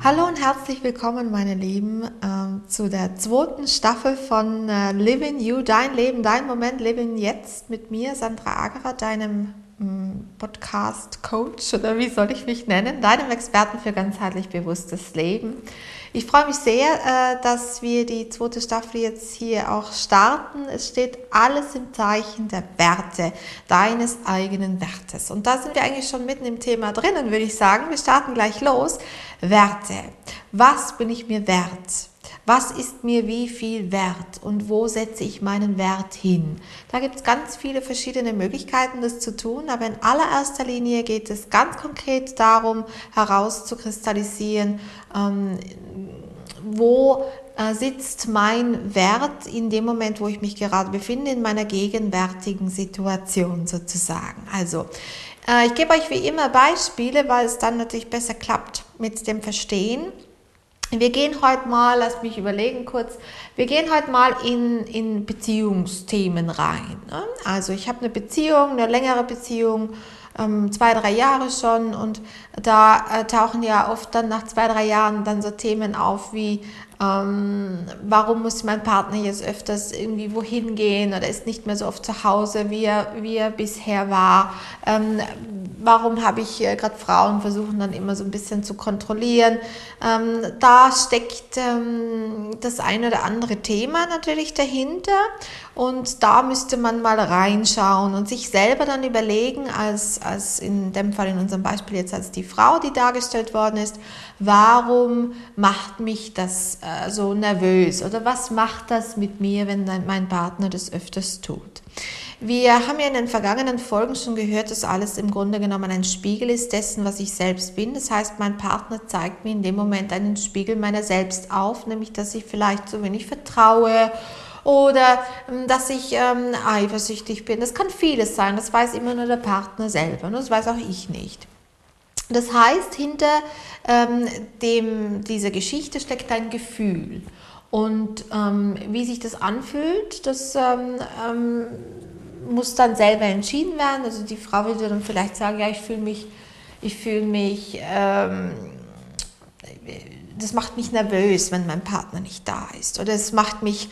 Hallo und herzlich willkommen, meine Lieben, äh, zu der zweiten Staffel von äh, Living You, dein Leben, dein Moment, Living Jetzt mit mir, Sandra Agerer, deinem Podcast-Coach oder wie soll ich mich nennen, deinem Experten für ganzheitlich bewusstes Leben. Ich freue mich sehr, äh, dass wir die zweite Staffel jetzt hier auch starten. Es steht alles im Zeichen der Werte, deines eigenen Wertes. Und da sind wir eigentlich schon mitten im Thema drinnen, würde ich sagen. Wir starten gleich los. Werte. Was bin ich mir wert? Was ist mir wie viel wert und wo setze ich meinen Wert hin? Da gibt es ganz viele verschiedene Möglichkeiten, das zu tun, aber in allererster Linie geht es ganz konkret darum, herauszukristallisieren, ähm, wo äh, sitzt mein Wert in dem Moment, wo ich mich gerade befinde, in meiner gegenwärtigen Situation sozusagen. Also, äh, ich gebe euch wie immer Beispiele, weil es dann natürlich besser klappt mit dem Verstehen. Wir gehen heute mal, lass mich überlegen kurz, wir gehen heute mal in, in Beziehungsthemen rein. Ne? Also ich habe eine Beziehung, eine längere Beziehung, ähm, zwei, drei Jahre schon und da äh, tauchen ja oft dann nach zwei, drei Jahren dann so Themen auf wie, ähm, warum muss mein Partner jetzt öfters irgendwie wohin gehen oder ist nicht mehr so oft zu Hause, wie er, wie er bisher war. Ähm, warum habe ich äh, gerade Frauen versuchen dann immer so ein bisschen zu kontrollieren. Ähm, da steckt ähm, das eine oder andere Thema natürlich dahinter und da müsste man mal reinschauen und sich selber dann überlegen, als, als in dem Fall in unserem Beispiel jetzt als die Frau, die dargestellt worden ist, warum macht mich das äh, so nervös oder was macht das mit mir, wenn mein Partner das öfters tut. Wir haben ja in den vergangenen Folgen schon gehört, dass alles im Grunde genommen ein Spiegel ist dessen, was ich selbst bin. Das heißt, mein Partner zeigt mir in dem Moment einen Spiegel meiner selbst auf, nämlich dass ich vielleicht zu wenig vertraue oder ähm, dass ich ähm, eifersüchtig bin. Das kann vieles sein, das weiß immer nur der Partner selber und das weiß auch ich nicht. Das heißt, hinter ähm, dem, dieser Geschichte steckt ein Gefühl. Und ähm, wie sich das anfühlt, das ähm, ähm, muss dann selber entschieden werden. Also die Frau würde dann vielleicht sagen, ja, ich fühle mich, ich fühle mich, ähm, das macht mich nervös, wenn mein Partner nicht da ist. Oder es macht mich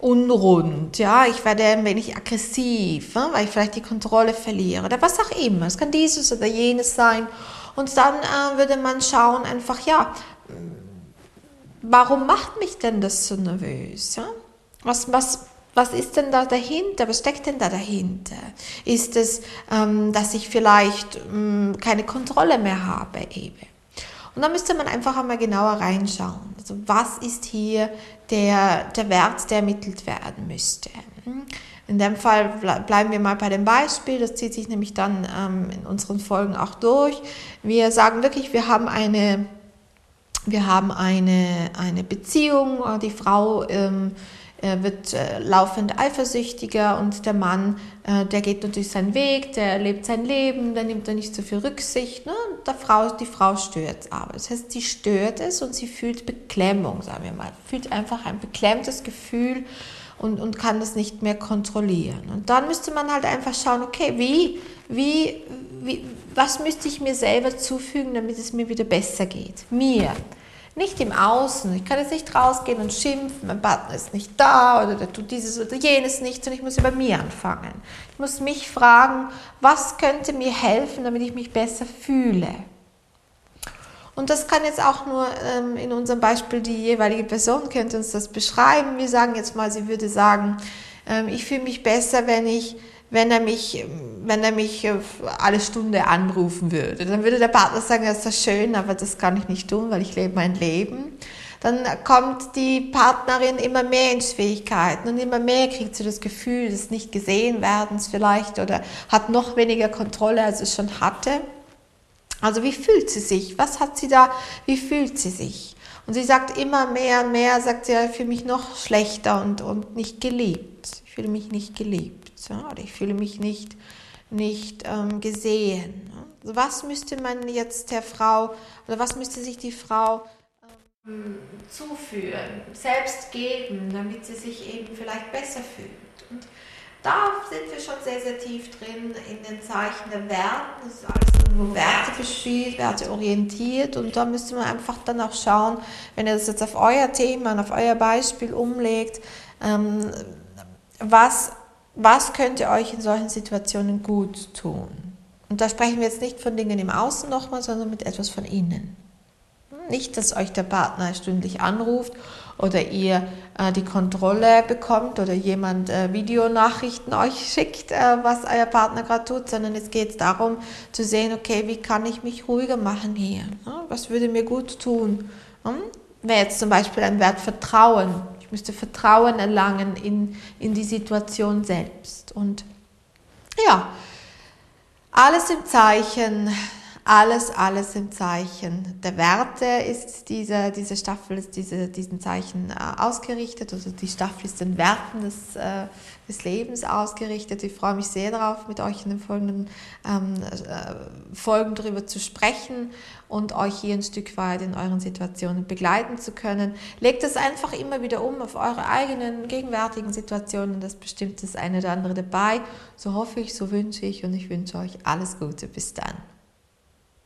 unrund, ja, ich werde ein wenig aggressiv, ne, weil ich vielleicht die Kontrolle verliere oder was auch immer. Es kann dieses oder jenes sein. Und dann äh, würde man schauen, einfach, ja, warum macht mich denn das so nervös? Ja? Was, was, was ist denn da dahinter? Was steckt denn da dahinter? Ist es, ähm, dass ich vielleicht ähm, keine Kontrolle mehr habe eben? Und da müsste man einfach einmal genauer reinschauen. Also was ist hier der, der Wert, der ermittelt werden müsste? In dem Fall bleiben wir mal bei dem Beispiel, das zieht sich nämlich dann ähm, in unseren Folgen auch durch. Wir sagen wirklich, wir haben eine, wir haben eine, eine Beziehung, die Frau ähm, wird äh, laufend eifersüchtiger und der Mann, äh, der geht natürlich seinen Weg, der lebt sein Leben, der nimmt da nicht so viel Rücksicht. Ne? Der Frau, die Frau stört es aber. Das heißt, sie stört es und sie fühlt Beklemmung, sagen wir mal. Fühlt einfach ein beklemmtes Gefühl und, und kann das nicht mehr kontrollieren. Und dann müsste man halt einfach schauen, okay, wie, wie, wie, was müsste ich mir selber zufügen, damit es mir wieder besser geht? Mir. Nicht im Außen. Ich kann jetzt nicht rausgehen und schimpfen, mein Partner ist nicht da oder der tut dieses oder jenes nicht, sondern ich muss über mir anfangen. Ich muss mich fragen, was könnte mir helfen, damit ich mich besser fühle? Und das kann jetzt auch nur ähm, in unserem Beispiel die jeweilige Person könnte uns das beschreiben. Wir sagen jetzt mal, sie würde sagen, ähm, ich fühle mich besser, wenn ich wenn er mich, wenn er mich alle Stunde anrufen würde. Dann würde der Partner sagen, das ist ja schön, aber das kann ich nicht tun, weil ich lebe mein Leben. Dann kommt die Partnerin immer mehr in Schwierigkeiten und immer mehr kriegt sie das Gefühl des nicht gesehen werdens vielleicht oder hat noch weniger Kontrolle, als es schon hatte. Also wie fühlt sie sich? Was hat sie da? Wie fühlt sie sich? Und sie sagt immer mehr und mehr, sagt sie, ich fühle mich noch schlechter und, und nicht geliebt. Ich fühle mich nicht geliebt oder ich fühle mich nicht, nicht ähm, gesehen. Also was müsste man jetzt der Frau oder was müsste sich die Frau ähm, zuführen, selbst geben, damit sie sich eben vielleicht besser fühlt? Und da sind wir schon sehr, sehr tief drin in den Zeichen der Werte. Das ist alles irgendwo Werte orientiert. Und da müsste man einfach dann auch schauen, wenn ihr das jetzt auf euer Thema auf euer Beispiel umlegt, ähm, was was könnte euch in solchen Situationen gut tun? Und da sprechen wir jetzt nicht von Dingen im Außen nochmal, sondern mit etwas von innen. Nicht, dass euch der Partner stündlich anruft oder ihr äh, die Kontrolle bekommt oder jemand äh, Videonachrichten euch schickt, äh, was euer Partner gerade tut, sondern es geht darum zu sehen, okay, wie kann ich mich ruhiger machen hier? Was würde mir gut tun? Hm? Wäre jetzt zum Beispiel ein Wert Vertrauen ich müsste Vertrauen erlangen in, in die Situation selbst. Und ja, alles im Zeichen, alles, alles im Zeichen der Werte ist diese, diese Staffel, ist diese, diesen Zeichen äh, ausgerichtet. Also die Staffel ist den Werten des, äh, des Lebens ausgerichtet. Ich freue mich sehr darauf, mit euch in den folgenden ähm, äh, Folgen darüber zu sprechen und euch hier ein Stück weit in euren Situationen begleiten zu können. Legt es einfach immer wieder um auf eure eigenen gegenwärtigen Situationen. Das bestimmt das eine oder andere dabei. So hoffe ich, so wünsche ich und ich wünsche euch alles Gute. Bis dann.